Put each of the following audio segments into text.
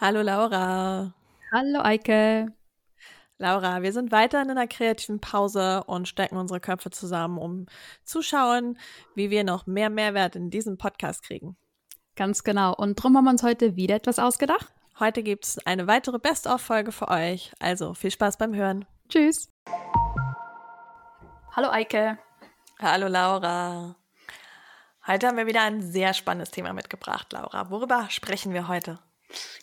Hallo Laura. Hallo Eike. Laura, wir sind weiter in einer kreativen Pause und stecken unsere Köpfe zusammen, um zu schauen, wie wir noch mehr Mehrwert in diesem Podcast kriegen. Ganz genau. Und drum haben wir uns heute wieder etwas ausgedacht. Heute gibt es eine weitere Best-of-Folge für euch. Also viel Spaß beim Hören. Tschüss. Hallo Eike. Hallo Laura. Heute haben wir wieder ein sehr spannendes Thema mitgebracht, Laura. Worüber sprechen wir heute?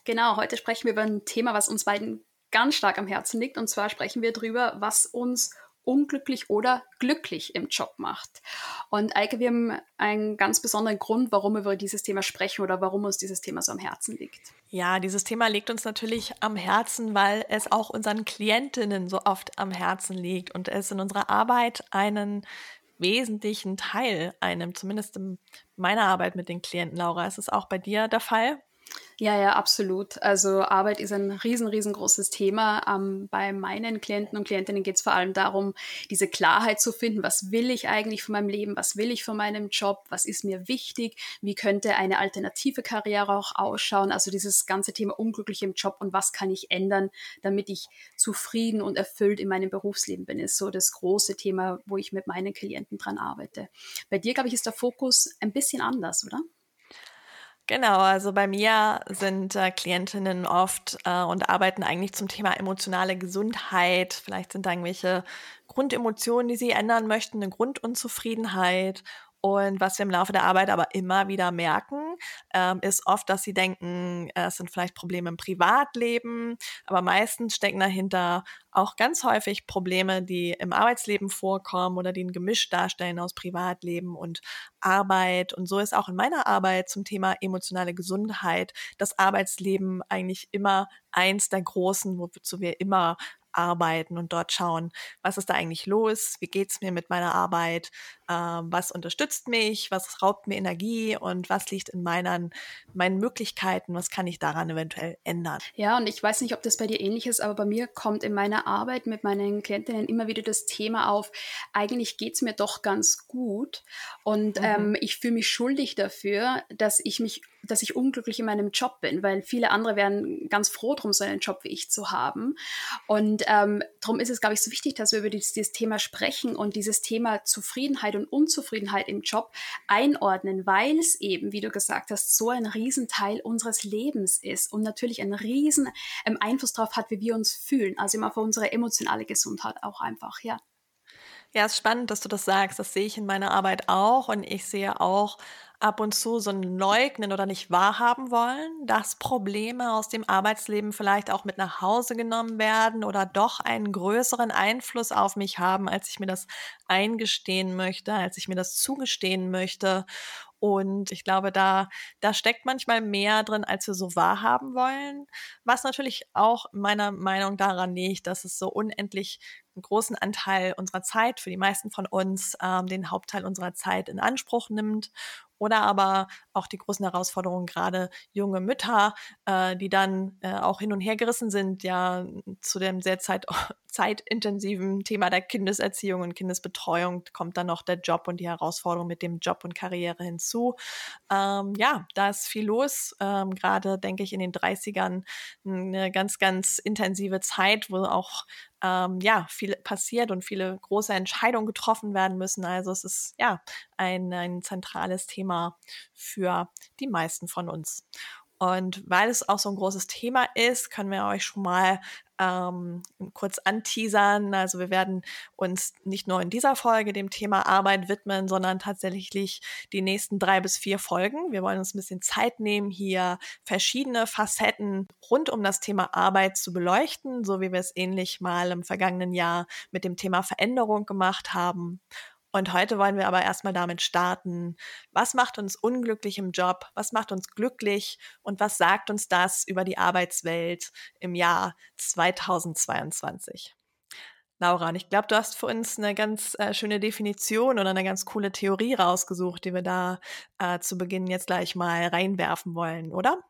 Genau, heute sprechen wir über ein Thema, was uns beiden ganz stark am Herzen liegt. Und zwar sprechen wir darüber, was uns unglücklich oder glücklich im Job macht. Und Eike, wir haben einen ganz besonderen Grund, warum wir über dieses Thema sprechen oder warum uns dieses Thema so am Herzen liegt. Ja, dieses Thema liegt uns natürlich am Herzen, weil es auch unseren Klientinnen so oft am Herzen liegt und es in unserer Arbeit einen wesentlichen Teil einem, zumindest in meiner Arbeit mit den Klienten, Laura. Ist es auch bei dir der Fall? Ja, ja, absolut. Also Arbeit ist ein riesen, riesengroßes Thema. Ähm, bei meinen Klienten und Klientinnen geht es vor allem darum, diese Klarheit zu finden. Was will ich eigentlich von meinem Leben? Was will ich von meinem Job? Was ist mir wichtig? Wie könnte eine alternative Karriere auch ausschauen? Also dieses ganze Thema unglücklich im Job und was kann ich ändern, damit ich zufrieden und erfüllt in meinem Berufsleben bin, ist so das große Thema, wo ich mit meinen Klienten dran arbeite. Bei dir, glaube ich, ist der Fokus ein bisschen anders, oder? Genau, also bei mir sind äh, Klientinnen oft äh, und arbeiten eigentlich zum Thema emotionale Gesundheit. Vielleicht sind da irgendwelche Grundemotionen, die sie ändern möchten, eine Grundunzufriedenheit und was wir im Laufe der Arbeit aber immer wieder merken, ähm, ist oft, dass sie denken, äh, es sind vielleicht Probleme im Privatleben, aber meistens stecken dahinter auch ganz häufig Probleme, die im Arbeitsleben vorkommen oder die ein Gemisch darstellen aus Privatleben und Arbeit. Und so ist auch in meiner Arbeit zum Thema emotionale Gesundheit das Arbeitsleben eigentlich immer eins der großen, wozu wir immer arbeiten und dort schauen, was ist da eigentlich los, wie geht's mir mit meiner Arbeit, was unterstützt mich, was raubt mir Energie und was liegt in meinen, meinen Möglichkeiten, was kann ich daran eventuell ändern. Ja, und ich weiß nicht, ob das bei dir ähnlich ist, aber bei mir kommt in meiner Arbeit mit meinen Klientinnen immer wieder das Thema auf, eigentlich geht's mir doch ganz gut und mhm. ähm, ich fühle mich schuldig dafür, dass ich mich dass ich unglücklich in meinem Job bin, weil viele andere wären ganz froh drum, so einen Job wie ich zu haben. Und ähm, darum ist es, glaube ich, so wichtig, dass wir über dieses, dieses Thema sprechen und dieses Thema Zufriedenheit und Unzufriedenheit im Job einordnen, weil es eben, wie du gesagt hast, so ein Riesenteil unseres Lebens ist und natürlich einen riesen ähm, Einfluss darauf hat, wie wir uns fühlen. Also immer für unsere emotionale Gesundheit auch einfach, ja. Ja, es ist spannend, dass du das sagst. Das sehe ich in meiner Arbeit auch und ich sehe auch ab und zu so Leugnen oder nicht wahrhaben wollen, dass Probleme aus dem Arbeitsleben vielleicht auch mit nach Hause genommen werden oder doch einen größeren Einfluss auf mich haben, als ich mir das eingestehen möchte, als ich mir das zugestehen möchte. Und ich glaube, da, da steckt manchmal mehr drin, als wir so wahrhaben wollen. Was natürlich auch meiner Meinung daran liegt, dass es so unendlich einen großen Anteil unserer Zeit für die meisten von uns, ähm, den Hauptteil unserer Zeit in Anspruch nimmt oder aber auch die großen Herausforderungen, gerade junge Mütter, äh, die dann äh, auch hin und her gerissen sind, ja, zu dem sehr zeit zeitintensiven Thema der Kindeserziehung und Kindesbetreuung kommt dann noch der Job und die Herausforderung mit dem Job und Karriere hinzu. Ähm, ja, da ist viel los. Ähm, gerade denke ich in den 30ern eine ganz, ganz intensive Zeit, wo auch ähm, ja, viel passiert und viele große Entscheidungen getroffen werden müssen. Also es ist ja ein, ein zentrales Thema für die meisten von uns. Und weil es auch so ein großes Thema ist, können wir euch schon mal ähm, kurz anteasern. Also wir werden uns nicht nur in dieser Folge dem Thema Arbeit widmen, sondern tatsächlich die nächsten drei bis vier Folgen. Wir wollen uns ein bisschen Zeit nehmen, hier verschiedene Facetten rund um das Thema Arbeit zu beleuchten, so wie wir es ähnlich mal im vergangenen Jahr mit dem Thema Veränderung gemacht haben. Und heute wollen wir aber erstmal damit starten, was macht uns unglücklich im Job, was macht uns glücklich und was sagt uns das über die Arbeitswelt im Jahr 2022. Laura, und ich glaube, du hast für uns eine ganz äh, schöne Definition oder eine ganz coole Theorie rausgesucht, die wir da äh, zu Beginn jetzt gleich mal reinwerfen wollen, oder?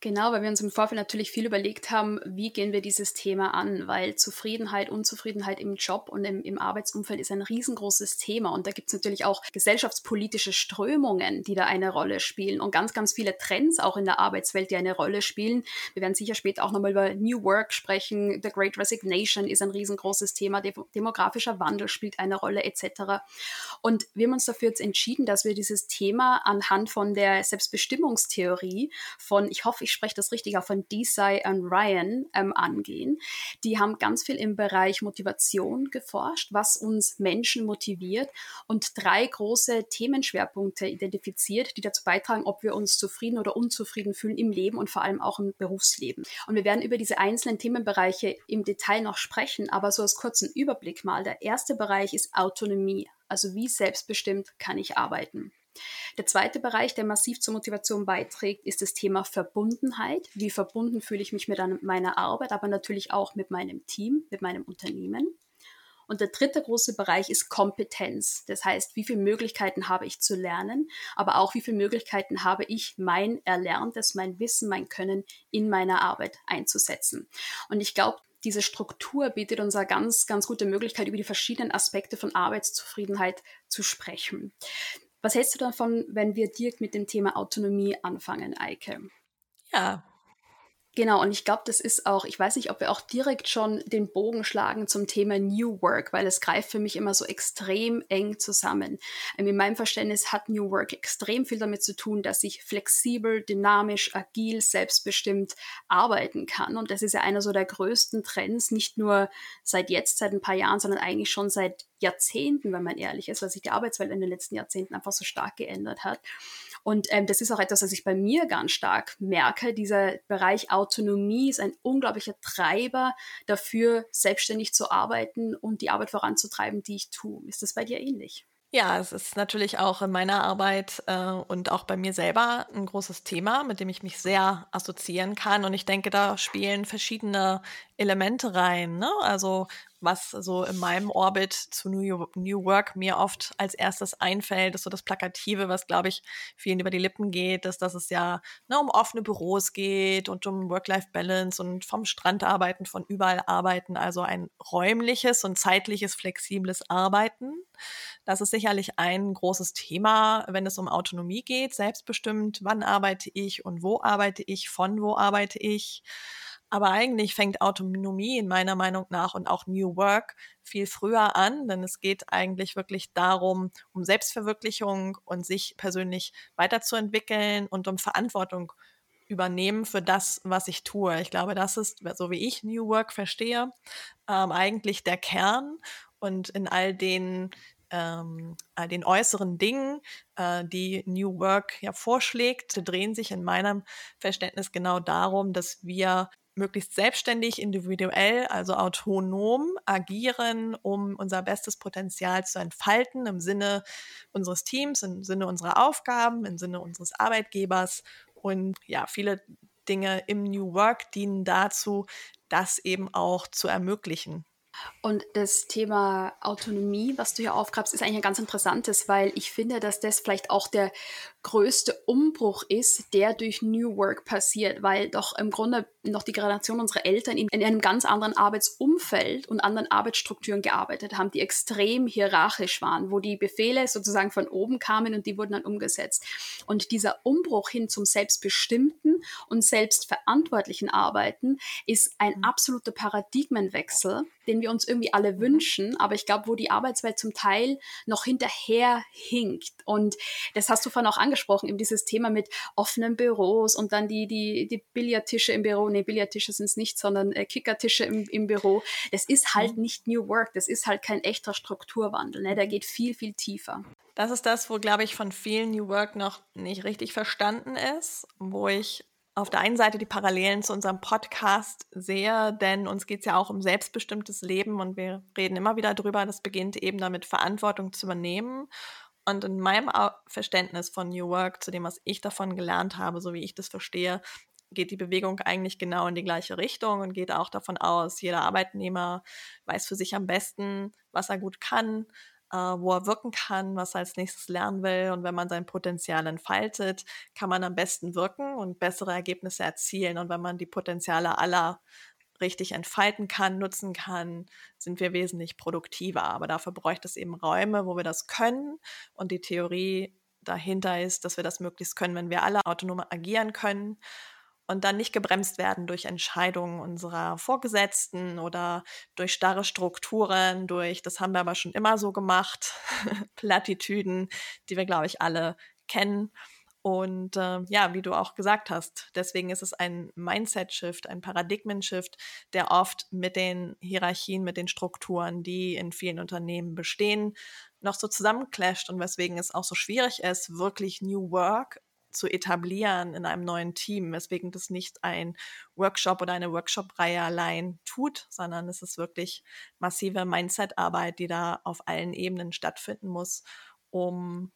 Genau, weil wir uns im Vorfeld natürlich viel überlegt haben, wie gehen wir dieses Thema an, weil Zufriedenheit, Unzufriedenheit im Job und im, im Arbeitsumfeld ist ein riesengroßes Thema und da gibt es natürlich auch gesellschaftspolitische Strömungen, die da eine Rolle spielen und ganz, ganz viele Trends auch in der Arbeitswelt, die eine Rolle spielen. Wir werden sicher später auch nochmal über New Work sprechen, The Great Resignation ist ein riesengroßes Thema, demografischer Wandel spielt eine Rolle etc. Und wir haben uns dafür jetzt entschieden, dass wir dieses Thema anhand von der Selbstbestimmungstheorie von, ich hoffe, ich spreche das richtig auch von Desai und Ryan ähm, angehen. Die haben ganz viel im Bereich Motivation geforscht, was uns Menschen motiviert und drei große Themenschwerpunkte identifiziert, die dazu beitragen, ob wir uns zufrieden oder unzufrieden fühlen im Leben und vor allem auch im Berufsleben. Und wir werden über diese einzelnen Themenbereiche im Detail noch sprechen, aber so als kurzen Überblick mal. Der erste Bereich ist Autonomie. Also wie selbstbestimmt kann ich arbeiten? Der zweite Bereich, der massiv zur Motivation beiträgt, ist das Thema Verbundenheit. Wie verbunden fühle ich mich mit meiner Arbeit, aber natürlich auch mit meinem Team, mit meinem Unternehmen. Und der dritte große Bereich ist Kompetenz. Das heißt, wie viele Möglichkeiten habe ich zu lernen, aber auch wie viele Möglichkeiten habe ich, mein Erlerntes, mein Wissen, mein Können in meiner Arbeit einzusetzen. Und ich glaube, diese Struktur bietet uns eine ganz, ganz gute Möglichkeit, über die verschiedenen Aspekte von Arbeitszufriedenheit zu sprechen. Was hältst du davon, wenn wir direkt mit dem Thema Autonomie anfangen, Eike? Ja, Genau, und ich glaube, das ist auch, ich weiß nicht, ob wir auch direkt schon den Bogen schlagen zum Thema New Work, weil es greift für mich immer so extrem eng zusammen. Ähm, in meinem Verständnis hat New Work extrem viel damit zu tun, dass ich flexibel, dynamisch, agil, selbstbestimmt arbeiten kann. Und das ist ja einer so der größten Trends, nicht nur seit jetzt, seit ein paar Jahren, sondern eigentlich schon seit Jahrzehnten, wenn man ehrlich ist, weil sich die Arbeitswelt in den letzten Jahrzehnten einfach so stark geändert hat. Und ähm, das ist auch etwas, was ich bei mir ganz stark merke. Dieser Bereich Autonomie ist ein unglaublicher Treiber dafür, selbstständig zu arbeiten und die Arbeit voranzutreiben, die ich tue. Ist das bei dir ähnlich? Ja, es ist natürlich auch in meiner Arbeit äh, und auch bei mir selber ein großes Thema, mit dem ich mich sehr assoziieren kann. Und ich denke, da spielen verschiedene Elemente rein. Ne? Also was so in meinem Orbit zu New, New Work mir oft als erstes einfällt, ist so das Plakative, was, glaube ich, vielen über die Lippen geht, ist, dass es ja ne, um offene Büros geht und um Work-Life-Balance und vom Strand arbeiten, von überall arbeiten, also ein räumliches und zeitliches, flexibles Arbeiten. Das ist sicherlich ein großes Thema, wenn es um Autonomie geht, selbstbestimmt, wann arbeite ich und wo arbeite ich, von wo arbeite ich. Aber eigentlich fängt Autonomie in meiner Meinung nach und auch New Work viel früher an, denn es geht eigentlich wirklich darum, um Selbstverwirklichung und sich persönlich weiterzuentwickeln und um Verantwortung übernehmen für das, was ich tue. Ich glaube, das ist, so wie ich New Work verstehe, ähm, eigentlich der Kern und in all den ähm, all den äußeren Dingen, äh, die New Work ja vorschlägt, drehen sich in meinem Verständnis genau darum, dass wir möglichst selbstständig, individuell, also autonom agieren, um unser bestes Potenzial zu entfalten im Sinne unseres Teams, im Sinne unserer Aufgaben, im Sinne unseres Arbeitgebers. Und ja, viele Dinge im New Work dienen dazu, das eben auch zu ermöglichen. Und das Thema Autonomie, was du hier aufgreifst, ist eigentlich ein ganz interessantes, weil ich finde, dass das vielleicht auch der größte Umbruch ist, der durch New Work passiert, weil doch im Grunde noch die Generation unserer Eltern in, in einem ganz anderen Arbeitsumfeld und anderen Arbeitsstrukturen gearbeitet haben, die extrem hierarchisch waren, wo die Befehle sozusagen von oben kamen und die wurden dann umgesetzt. Und dieser Umbruch hin zum selbstbestimmten und selbstverantwortlichen Arbeiten ist ein mhm. absoluter Paradigmenwechsel, den wir uns irgendwie alle wünschen, aber ich glaube, wo die Arbeitswelt zum Teil noch hinterher hinkt. Und das hast du vorhin auch angesprochen, eben dieses Thema mit offenen Büros und dann die, die, die Billardtische im Büro. Nee, Billardtische sind es nicht, sondern äh, Kickertische im, im Büro. Das ist halt mhm. nicht New Work, das ist halt kein echter Strukturwandel. Ne? Der geht viel, viel tiefer. Das ist das, wo, glaube ich, von vielen New Work noch nicht richtig verstanden ist, wo ich auf der einen Seite die Parallelen zu unserem Podcast sehe, denn uns geht es ja auch um selbstbestimmtes Leben und wir reden immer wieder darüber, das beginnt eben damit, Verantwortung zu übernehmen. Und in meinem Verständnis von New Work, zu dem, was ich davon gelernt habe, so wie ich das verstehe, geht die Bewegung eigentlich genau in die gleiche Richtung und geht auch davon aus, jeder Arbeitnehmer weiß für sich am besten, was er gut kann, äh, wo er wirken kann, was er als nächstes lernen will. Und wenn man sein Potenzial entfaltet, kann man am besten wirken und bessere Ergebnisse erzielen. Und wenn man die Potenziale aller richtig entfalten kann, nutzen kann, sind wir wesentlich produktiver. Aber dafür bräuchte es eben Räume, wo wir das können. Und die Theorie dahinter ist, dass wir das möglichst können, wenn wir alle autonom agieren können und dann nicht gebremst werden durch Entscheidungen unserer Vorgesetzten oder durch starre Strukturen, durch, das haben wir aber schon immer so gemacht, Plattitüden, die wir, glaube ich, alle kennen. Und äh, ja, wie du auch gesagt hast, deswegen ist es ein Mindset-Shift, ein Paradigmen-Shift, der oft mit den Hierarchien, mit den Strukturen, die in vielen Unternehmen bestehen, noch so zusammenclasht und weswegen es auch so schwierig ist, wirklich New Work zu etablieren in einem neuen Team, weswegen das nicht ein Workshop oder eine Workshop-Reihe allein tut, sondern es ist wirklich massive Mindset-Arbeit, die da auf allen Ebenen stattfinden muss, um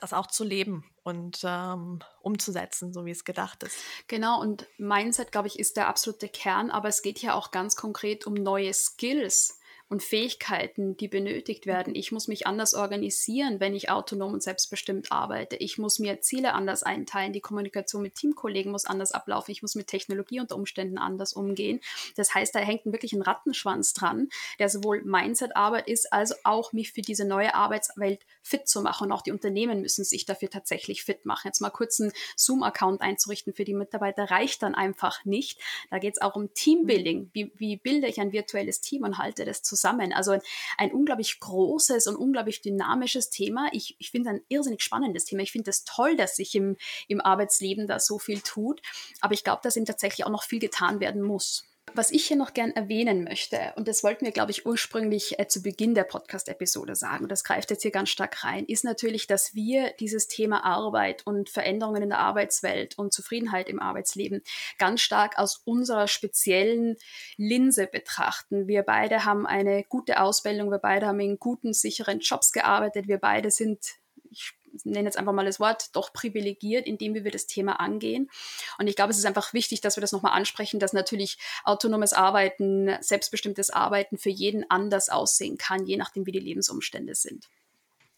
das auch zu leben und ähm, umzusetzen, so wie es gedacht ist. Genau, und Mindset, glaube ich, ist der absolute Kern, aber es geht ja auch ganz konkret um neue Skills und Fähigkeiten, die benötigt werden. Ich muss mich anders organisieren, wenn ich autonom und selbstbestimmt arbeite. Ich muss mir Ziele anders einteilen. Die Kommunikation mit Teamkollegen muss anders ablaufen. Ich muss mit Technologie unter Umständen anders umgehen. Das heißt, da hängt wirklich ein Rattenschwanz dran, der sowohl Mindset-Arbeit ist, als auch mich für diese neue Arbeitswelt fit zu machen. Und auch die Unternehmen müssen sich dafür tatsächlich fit machen. Jetzt mal kurz einen Zoom-Account einzurichten für die Mitarbeiter reicht dann einfach nicht. Da geht es auch um Teambuilding. Wie, wie bilde ich ein virtuelles Team und halte das zusammen? Zusammen. Also ein, ein unglaublich großes und unglaublich dynamisches Thema. Ich, ich finde ein irrsinnig spannendes Thema. Ich finde es das toll, dass sich im, im Arbeitsleben da so viel tut. Aber ich glaube, dass eben tatsächlich auch noch viel getan werden muss. Was ich hier noch gern erwähnen möchte, und das wollten wir, glaube ich, ursprünglich äh, zu Beginn der Podcast-Episode sagen, und das greift jetzt hier ganz stark rein, ist natürlich, dass wir dieses Thema Arbeit und Veränderungen in der Arbeitswelt und Zufriedenheit im Arbeitsleben ganz stark aus unserer speziellen Linse betrachten. Wir beide haben eine gute Ausbildung, wir beide haben in guten, sicheren Jobs gearbeitet, wir beide sind ich nenne jetzt einfach mal das Wort, doch privilegiert, indem wir das Thema angehen. Und ich glaube, es ist einfach wichtig, dass wir das nochmal ansprechen, dass natürlich autonomes Arbeiten, selbstbestimmtes Arbeiten für jeden anders aussehen kann, je nachdem, wie die Lebensumstände sind.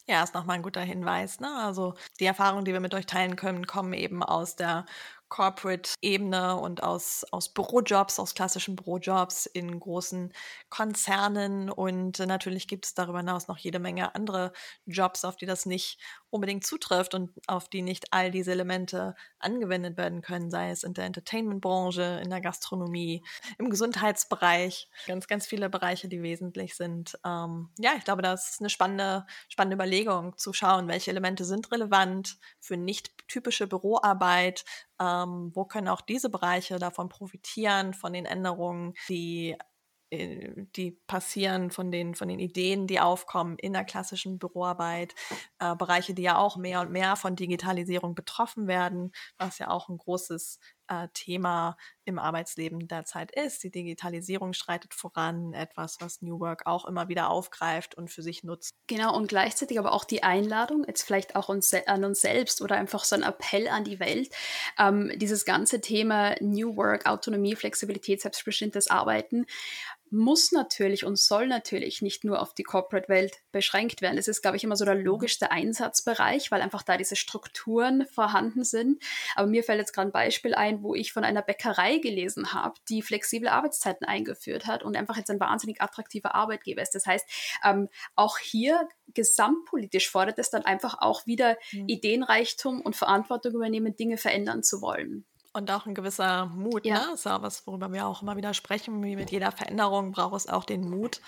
Ja, ist nochmal ein guter Hinweis. Ne? Also die Erfahrungen, die wir mit euch teilen können, kommen eben aus der Corporate-Ebene und aus, aus Bürojobs, aus klassischen Bürojobs in großen Konzernen. Und natürlich gibt es darüber hinaus noch jede Menge andere Jobs, auf die das nicht unbedingt zutrifft und auf die nicht all diese Elemente angewendet werden können, sei es in der Entertainment-Branche, in der Gastronomie, im Gesundheitsbereich, ganz, ganz viele Bereiche, die wesentlich sind. Ähm, ja, ich glaube, das ist eine spannende, spannende Überlegung zu schauen, welche Elemente sind relevant für nicht typische Büroarbeit, ähm, wo können auch diese Bereiche davon profitieren, von den Änderungen, die äh, die passieren, von den, von den Ideen, die aufkommen in der klassischen Büroarbeit, äh, Bereiche, die ja auch mehr und mehr von Digitalisierung betroffen werden, was ja auch ein großes äh, Thema im Arbeitsleben derzeit ist. Die Digitalisierung schreitet voran, etwas, was New Work auch immer wieder aufgreift und für sich nutzt. Genau, und gleichzeitig aber auch die Einladung, jetzt vielleicht auch uns, an uns selbst oder einfach so ein Appell an die Welt, ähm, dieses ganze Thema New Work, Autonomie, Flexibilität, selbstbestimmtes Arbeiten muss natürlich und soll natürlich nicht nur auf die Corporate-Welt beschränkt werden. Das ist, glaube ich, immer so der mhm. logischste Einsatzbereich, weil einfach da diese Strukturen vorhanden sind. Aber mir fällt jetzt gerade ein Beispiel ein, wo ich von einer Bäckerei gelesen habe, die flexible Arbeitszeiten eingeführt hat und einfach jetzt ein wahnsinnig attraktiver Arbeitgeber ist. Das heißt, ähm, auch hier gesamtpolitisch fordert es dann einfach auch wieder mhm. Ideenreichtum und Verantwortung übernehmen, Dinge verändern zu wollen. Und auch ein gewisser Mut, ja. ne? ist ja was, worüber wir auch immer wieder sprechen. Wie mit jeder Veränderung braucht es auch den Mut,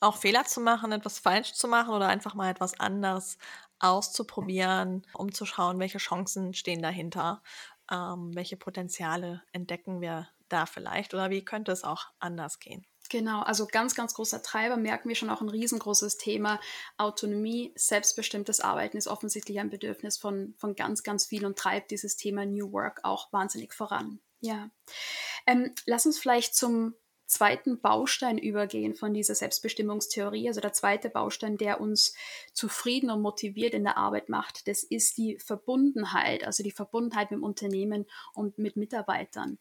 auch Fehler zu machen, etwas falsch zu machen oder einfach mal etwas anders auszuprobieren, um zu schauen, welche Chancen stehen dahinter, ähm, welche Potenziale entdecken wir da vielleicht oder wie könnte es auch anders gehen. Genau, also ganz, ganz großer Treiber, merken wir schon auch ein riesengroßes Thema. Autonomie, selbstbestimmtes Arbeiten ist offensichtlich ein Bedürfnis von, von ganz, ganz viel und treibt dieses Thema New Work auch wahnsinnig voran. Ja. Ähm, lass uns vielleicht zum zweiten Baustein übergehen von dieser Selbstbestimmungstheorie. Also der zweite Baustein, der uns zufrieden und motiviert in der Arbeit macht, das ist die Verbundenheit, also die Verbundenheit mit dem Unternehmen und mit Mitarbeitern.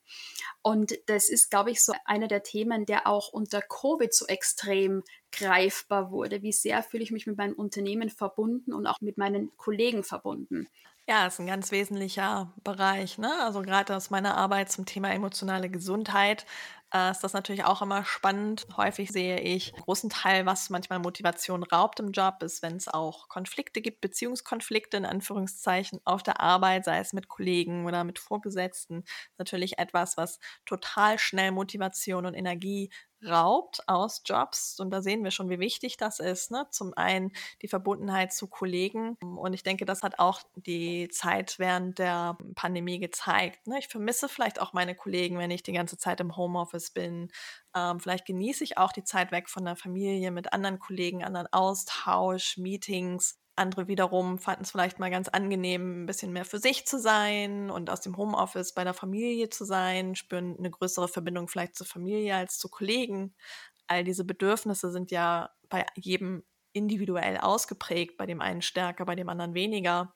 Und das ist, glaube ich, so einer der Themen, der auch unter Covid so extrem greifbar wurde. Wie sehr fühle ich mich mit meinem Unternehmen verbunden und auch mit meinen Kollegen verbunden? Ja, ist ein ganz wesentlicher Bereich. Ne? Also gerade aus meiner Arbeit zum Thema emotionale Gesundheit äh, ist das natürlich auch immer spannend. Häufig sehe ich einen großen Teil, was manchmal Motivation raubt im Job, ist, wenn es auch Konflikte gibt, Beziehungskonflikte in Anführungszeichen auf der Arbeit, sei es mit Kollegen oder mit Vorgesetzten. Natürlich etwas, was total schnell Motivation und Energie raubt aus Jobs. Und da sehen wir schon, wie wichtig das ist. Ne? Zum einen die Verbundenheit zu Kollegen. Und ich denke, das hat auch die Zeit während der Pandemie gezeigt. Ne? Ich vermisse vielleicht auch meine Kollegen, wenn ich die ganze Zeit im Homeoffice bin. Ähm, vielleicht genieße ich auch die Zeit weg von der Familie mit anderen Kollegen, anderen Austausch, Meetings. Andere wiederum fanden es vielleicht mal ganz angenehm, ein bisschen mehr für sich zu sein und aus dem Homeoffice bei der Familie zu sein, spüren eine größere Verbindung vielleicht zur Familie als zu Kollegen. All diese Bedürfnisse sind ja bei jedem individuell ausgeprägt, bei dem einen stärker, bei dem anderen weniger.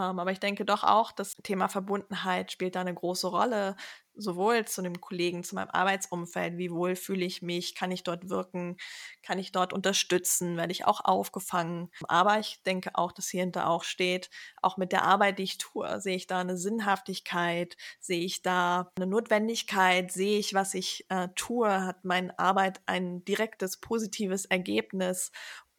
Ähm, aber ich denke doch auch, das Thema Verbundenheit spielt da eine große Rolle, sowohl zu dem Kollegen, zu meinem Arbeitsumfeld, wie wohl fühle ich mich, kann ich dort wirken, kann ich dort unterstützen, werde ich auch aufgefangen. Aber ich denke auch, dass hierhinter auch steht, auch mit der Arbeit, die ich tue, sehe ich da eine Sinnhaftigkeit, sehe ich da eine Notwendigkeit, sehe ich, was ich äh, tue, hat meine Arbeit ein direktes, positives Ergebnis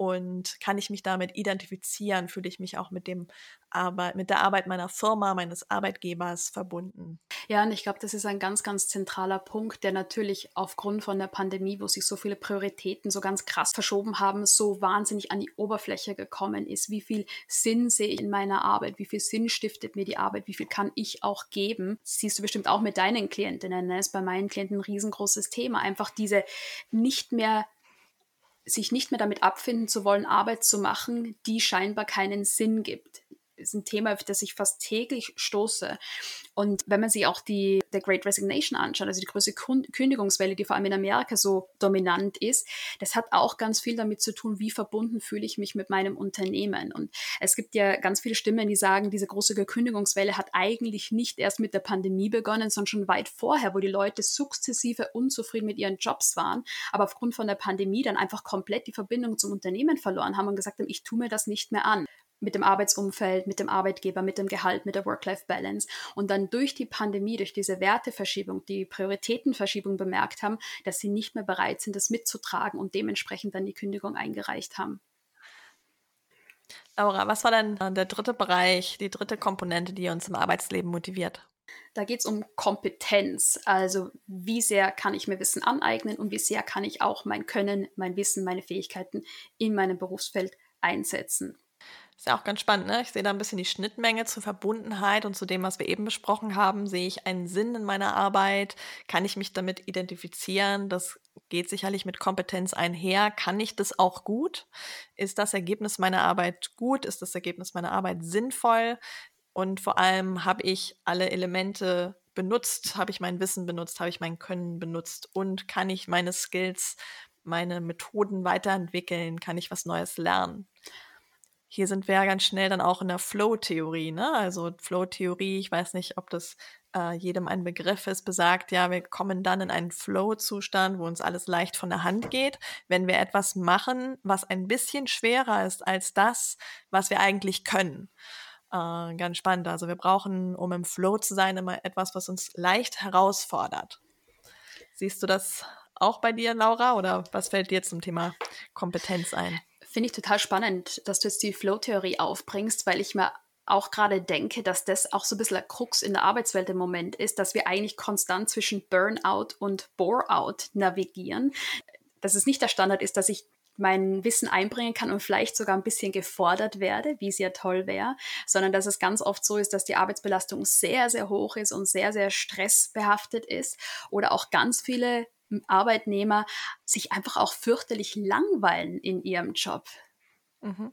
und kann ich mich damit identifizieren, fühle ich mich auch mit dem Arbeit, mit der Arbeit meiner Firma, meines Arbeitgebers verbunden. Ja, und ich glaube, das ist ein ganz, ganz zentraler Punkt, der natürlich aufgrund von der Pandemie, wo sich so viele Prioritäten so ganz krass verschoben haben, so wahnsinnig an die Oberfläche gekommen ist. Wie viel Sinn sehe ich in meiner Arbeit? Wie viel Sinn stiftet mir die Arbeit? Wie viel kann ich auch geben? Das siehst du bestimmt auch mit deinen Klientinnen. Das ne? ist bei meinen Klienten ein riesengroßes Thema. Einfach diese nicht mehr sich nicht mehr damit abfinden zu wollen, Arbeit zu machen, die scheinbar keinen Sinn gibt ist ein Thema, auf das ich fast täglich stoße. Und wenn man sich auch die The Great Resignation anschaut, also die größte Kündigungswelle, die vor allem in Amerika so dominant ist, das hat auch ganz viel damit zu tun, wie verbunden fühle ich mich mit meinem Unternehmen. Und es gibt ja ganz viele Stimmen, die sagen, diese große Kündigungswelle hat eigentlich nicht erst mit der Pandemie begonnen, sondern schon weit vorher, wo die Leute sukzessive unzufrieden mit ihren Jobs waren, aber aufgrund von der Pandemie dann einfach komplett die Verbindung zum Unternehmen verloren haben und gesagt haben, ich tue mir das nicht mehr an mit dem Arbeitsumfeld, mit dem Arbeitgeber, mit dem Gehalt, mit der Work-Life-Balance und dann durch die Pandemie, durch diese Werteverschiebung, die Prioritätenverschiebung bemerkt haben, dass sie nicht mehr bereit sind, das mitzutragen und dementsprechend dann die Kündigung eingereicht haben. Laura, was war denn der dritte Bereich, die dritte Komponente, die uns im Arbeitsleben motiviert? Da geht es um Kompetenz, also wie sehr kann ich mir Wissen aneignen und wie sehr kann ich auch mein Können, mein Wissen, meine Fähigkeiten in meinem Berufsfeld einsetzen. Ist ja auch ganz spannend, ne? Ich sehe da ein bisschen die Schnittmenge zur Verbundenheit und zu dem, was wir eben besprochen haben. Sehe ich einen Sinn in meiner Arbeit? Kann ich mich damit identifizieren? Das geht sicherlich mit Kompetenz einher. Kann ich das auch gut? Ist das Ergebnis meiner Arbeit gut? Ist das Ergebnis meiner Arbeit sinnvoll? Und vor allem habe ich alle Elemente benutzt? Habe ich mein Wissen benutzt? Habe ich mein Können benutzt? Und kann ich meine Skills, meine Methoden weiterentwickeln? Kann ich was Neues lernen? Hier sind wir ja ganz schnell dann auch in der Flow-Theorie. Ne? Also Flow-Theorie, ich weiß nicht, ob das äh, jedem ein Begriff ist, besagt, ja, wir kommen dann in einen Flow-Zustand, wo uns alles leicht von der Hand geht, wenn wir etwas machen, was ein bisschen schwerer ist als das, was wir eigentlich können. Äh, ganz spannend. Also wir brauchen, um im Flow zu sein, immer etwas, was uns leicht herausfordert. Siehst du das auch bei dir, Laura, oder was fällt dir zum Thema Kompetenz ein? Finde ich total spannend, dass du jetzt die Flow-Theorie aufbringst, weil ich mir auch gerade denke, dass das auch so ein bisschen ein Krux in der Arbeitswelt im Moment ist, dass wir eigentlich konstant zwischen Burnout und Bore-out navigieren. Dass es nicht der Standard ist, dass ich mein Wissen einbringen kann und vielleicht sogar ein bisschen gefordert werde, wie es ja toll wäre, sondern dass es ganz oft so ist, dass die Arbeitsbelastung sehr, sehr hoch ist und sehr, sehr stressbehaftet ist oder auch ganz viele Arbeitnehmer sich einfach auch fürchterlich langweilen in ihrem Job. Mhm.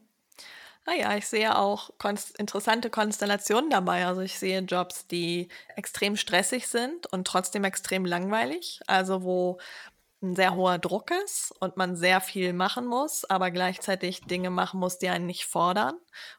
Naja, ich sehe auch konst interessante Konstellationen dabei. Also ich sehe Jobs, die extrem stressig sind und trotzdem extrem langweilig. Also wo ein sehr hoher Druck ist und man sehr viel machen muss, aber gleichzeitig Dinge machen muss, die einen nicht fordern.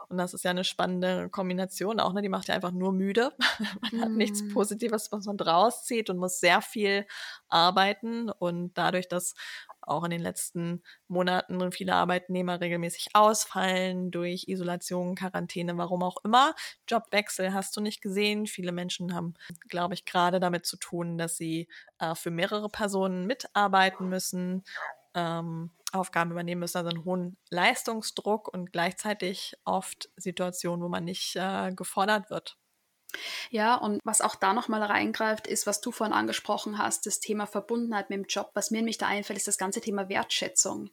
Und das ist ja eine spannende Kombination auch, ne? Die macht ja einfach nur müde. man hat nichts mhm. Positives, was man draus zieht und muss sehr viel arbeiten. Und dadurch, dass auch in den letzten Monaten viele Arbeitnehmer regelmäßig ausfallen durch Isolation, Quarantäne, warum auch immer. Jobwechsel hast du nicht gesehen. Viele Menschen haben, glaube ich, gerade damit zu tun, dass sie äh, für mehrere Personen mitarbeiten müssen. Ähm, Aufgaben übernehmen müssen, also einen hohen Leistungsdruck und gleichzeitig oft Situationen, wo man nicht äh, gefordert wird. Ja, und was auch da nochmal reingreift, ist, was du vorhin angesprochen hast, das Thema Verbundenheit mit dem Job. Was mir nämlich da einfällt, ist das ganze Thema Wertschätzung.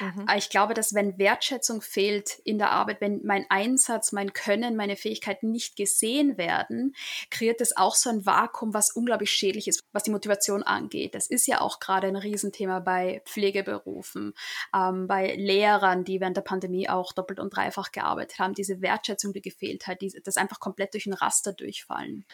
Mhm. Ich glaube, dass wenn Wertschätzung fehlt in der Arbeit, wenn mein Einsatz, mein Können, meine Fähigkeiten nicht gesehen werden, kreiert das auch so ein Vakuum, was unglaublich schädlich ist, was die Motivation angeht. Das ist ja auch gerade ein Riesenthema bei Pflegeberufen, ähm, bei Lehrern, die während der Pandemie auch doppelt und dreifach gearbeitet haben. Diese Wertschätzung, die gefehlt hat, die, das einfach komplett durch ein Raster durchfallen.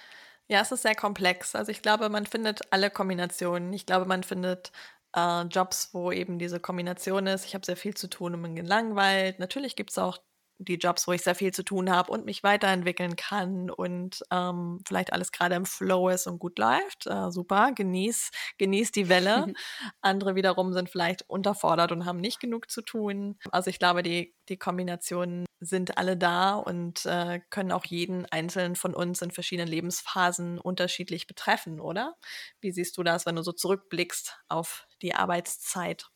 Ja, es ist sehr komplex. Also ich glaube, man findet alle Kombinationen. Ich glaube, man findet äh, Jobs, wo eben diese Kombination ist. Ich habe sehr viel zu tun und bin gelangweilt. Natürlich gibt es auch die Jobs, wo ich sehr viel zu tun habe und mich weiterentwickeln kann und ähm, vielleicht alles gerade im Flow ist und gut läuft. Äh, super, genieß, genieß die Welle. Andere wiederum sind vielleicht unterfordert und haben nicht genug zu tun. Also ich glaube, die, die Kombinationen sind alle da und äh, können auch jeden einzelnen von uns in verschiedenen Lebensphasen unterschiedlich betreffen, oder? Wie siehst du das, wenn du so zurückblickst auf die Arbeitszeit?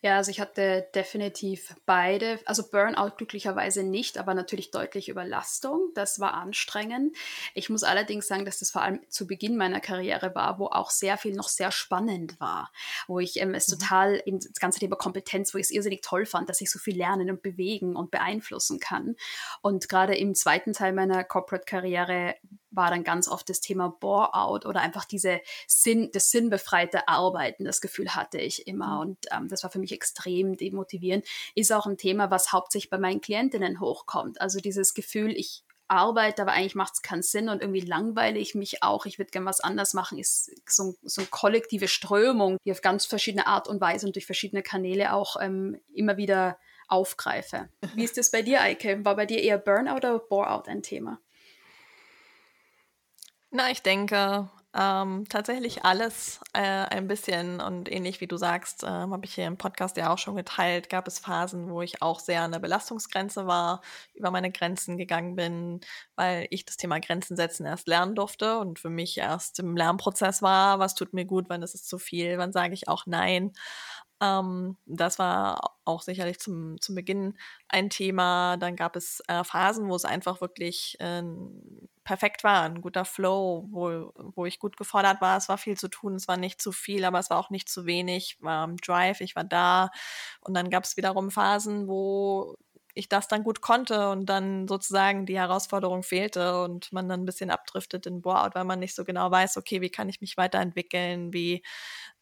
Ja, also ich hatte definitiv beide. Also Burnout glücklicherweise nicht, aber natürlich deutlich Überlastung. Das war anstrengend. Ich muss allerdings sagen, dass das vor allem zu Beginn meiner Karriere war, wo auch sehr viel noch sehr spannend war. Wo ich ähm, es mhm. total, eben das ganze Thema Kompetenz, wo ich es irrsinnig toll fand, dass ich so viel lernen und bewegen und beeinflussen kann. Und gerade im zweiten Teil meiner Corporate-Karriere war dann ganz oft das Thema Bore-out oder einfach diese Sinn, das sinnbefreite Arbeiten, das Gefühl hatte ich immer. Mhm. Und ähm, das war für mich extrem demotivierend. Ist auch ein Thema, was hauptsächlich bei meinen Klientinnen hochkommt. Also dieses Gefühl, ich arbeite, aber eigentlich macht es keinen Sinn und irgendwie langweile ich mich auch. Ich würde gerne was anders machen, ist so, so eine kollektive Strömung, die auf ganz verschiedene Art und Weise und durch verschiedene Kanäle auch ähm, immer wieder aufgreife. Wie ist das bei dir, Eike? War bei dir eher Burnout oder Bore-out ein Thema? Na, ich denke, ähm, tatsächlich alles äh, ein bisschen und ähnlich wie du sagst, äh, habe ich hier im Podcast ja auch schon geteilt, gab es Phasen, wo ich auch sehr an der Belastungsgrenze war, über meine Grenzen gegangen bin, weil ich das Thema Grenzen setzen erst lernen durfte und für mich erst im Lernprozess war, was tut mir gut, wann ist es zu viel, wann sage ich auch nein. Ähm, das war auch sicherlich zum, zum Beginn ein Thema. Dann gab es äh, Phasen, wo es einfach wirklich äh, perfekt war, ein guter Flow, wo, wo ich gut gefordert war. Es war viel zu tun, es war nicht zu viel, aber es war auch nicht zu wenig. War im Drive, ich war da. Und dann gab es wiederum Phasen, wo ich das dann gut konnte und dann sozusagen die Herausforderung fehlte und man dann ein bisschen abdriftet in Board, weil man nicht so genau weiß, okay, wie kann ich mich weiterentwickeln, wie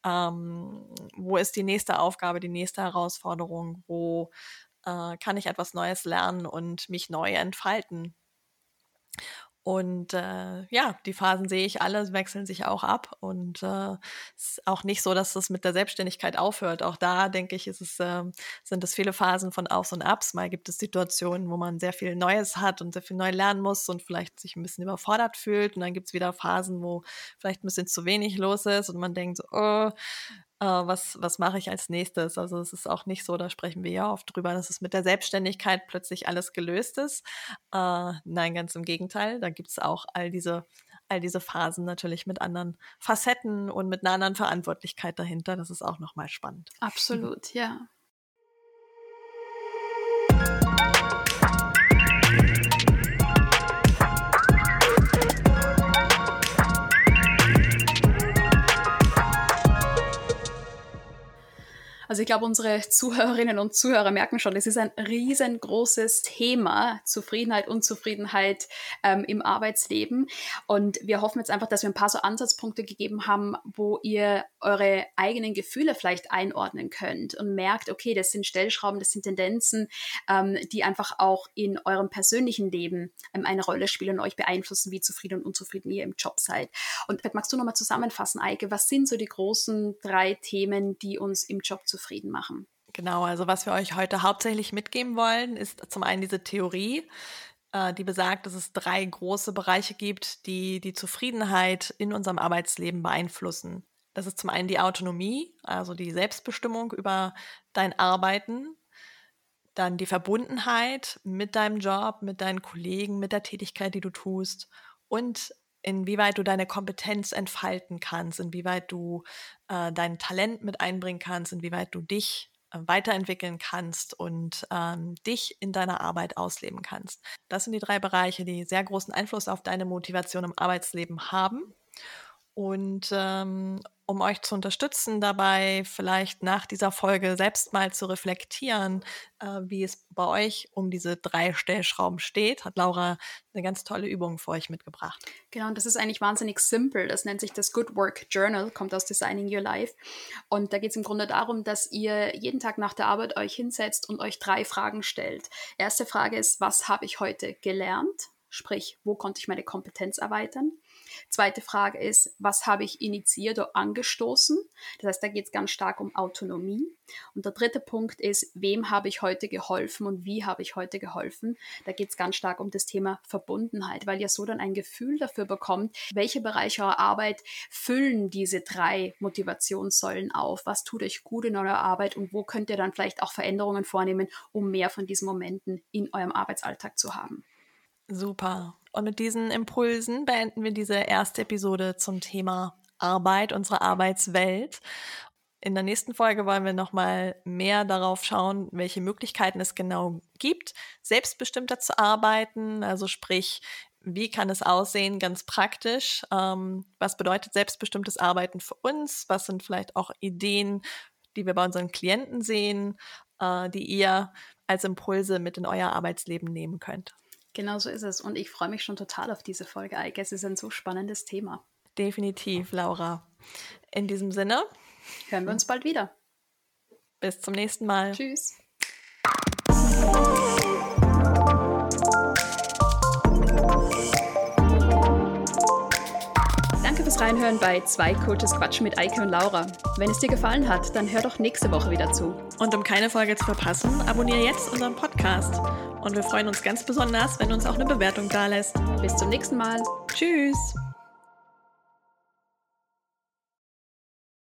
ähm, wo ist die nächste Aufgabe, die nächste Herausforderung, wo äh, kann ich etwas Neues lernen und mich neu entfalten. Und äh, ja, die Phasen sehe ich alle, wechseln sich auch ab. Und äh, ist auch nicht so, dass das mit der Selbstständigkeit aufhört. Auch da, denke ich, ist es, äh, sind es viele Phasen von Aufs und Abs. Mal gibt es Situationen, wo man sehr viel Neues hat und sehr viel neu lernen muss und vielleicht sich ein bisschen überfordert fühlt. Und dann gibt es wieder Phasen, wo vielleicht ein bisschen zu wenig los ist und man denkt, oh, äh, was, was mache ich als nächstes? Also es ist auch nicht so, da sprechen wir ja oft drüber, dass es mit der Selbstständigkeit plötzlich alles gelöst ist. Äh, nein, ganz im Gegenteil. Da gibt es auch all diese, all diese Phasen natürlich mit anderen Facetten und mit einer anderen Verantwortlichkeit dahinter. Das ist auch nochmal spannend. Absolut, ja. Also ich glaube, unsere Zuhörerinnen und Zuhörer merken schon, es ist ein riesengroßes Thema, Zufriedenheit, Unzufriedenheit ähm, im Arbeitsleben. Und wir hoffen jetzt einfach, dass wir ein paar so Ansatzpunkte gegeben haben, wo ihr eure eigenen Gefühle vielleicht einordnen könnt und merkt, okay, das sind Stellschrauben, das sind Tendenzen, ähm, die einfach auch in eurem persönlichen Leben ähm, eine Rolle spielen und euch beeinflussen, wie zufrieden und unzufrieden ihr im Job seid. Und magst du nochmal zusammenfassen, Eike, was sind so die großen drei Themen, die uns im Job zufrieden zufrieden machen. Genau, also was wir euch heute hauptsächlich mitgeben wollen, ist zum einen diese Theorie, äh, die besagt, dass es drei große Bereiche gibt, die die Zufriedenheit in unserem Arbeitsleben beeinflussen. Das ist zum einen die Autonomie, also die Selbstbestimmung über dein Arbeiten, dann die Verbundenheit mit deinem Job, mit deinen Kollegen, mit der Tätigkeit, die du tust und inwieweit du deine Kompetenz entfalten kannst, inwieweit du äh, dein Talent mit einbringen kannst, inwieweit du dich äh, weiterentwickeln kannst und ähm, dich in deiner Arbeit ausleben kannst. Das sind die drei Bereiche, die sehr großen Einfluss auf deine Motivation im Arbeitsleben haben. Und ähm, um euch zu unterstützen, dabei vielleicht nach dieser Folge selbst mal zu reflektieren, äh, wie es bei euch um diese drei Stellschrauben steht, hat Laura eine ganz tolle Übung für euch mitgebracht. Genau, und das ist eigentlich wahnsinnig simpel. Das nennt sich das Good Work Journal, kommt aus Designing Your Life. Und da geht es im Grunde darum, dass ihr jeden Tag nach der Arbeit euch hinsetzt und euch drei Fragen stellt. Erste Frage ist, was habe ich heute gelernt? Sprich, wo konnte ich meine Kompetenz erweitern? Zweite Frage ist, was habe ich initiiert oder angestoßen? Das heißt, da geht es ganz stark um Autonomie. Und der dritte Punkt ist, wem habe ich heute geholfen und wie habe ich heute geholfen? Da geht es ganz stark um das Thema Verbundenheit, weil ihr so dann ein Gefühl dafür bekommt, welche Bereiche eurer Arbeit füllen diese drei Motivationssäulen auf? Was tut euch gut in eurer Arbeit und wo könnt ihr dann vielleicht auch Veränderungen vornehmen, um mehr von diesen Momenten in eurem Arbeitsalltag zu haben? Super. Und mit diesen Impulsen beenden wir diese erste Episode zum Thema Arbeit, unsere Arbeitswelt. In der nächsten Folge wollen wir nochmal mehr darauf schauen, welche Möglichkeiten es genau gibt, selbstbestimmter zu arbeiten. Also sprich, wie kann es aussehen, ganz praktisch? Ähm, was bedeutet selbstbestimmtes Arbeiten für uns? Was sind vielleicht auch Ideen, die wir bei unseren Klienten sehen, äh, die ihr als Impulse mit in euer Arbeitsleben nehmen könnt? Genau so ist es. Und ich freue mich schon total auf diese Folge, Eike. Es ist ein so spannendes Thema. Definitiv, Laura. In diesem Sinne. Hören wir uns bald wieder. Bis zum nächsten Mal. Tschüss. Danke fürs Reinhören bei Zwei Coaches Quatsch mit Eike und Laura. Wenn es dir gefallen hat, dann hör doch nächste Woche wieder zu. Und um keine Folge zu verpassen, abonniere jetzt unseren Podcast. Und wir freuen uns ganz besonders, wenn du uns auch eine Bewertung da lässt. Bis zum nächsten Mal. Tschüss.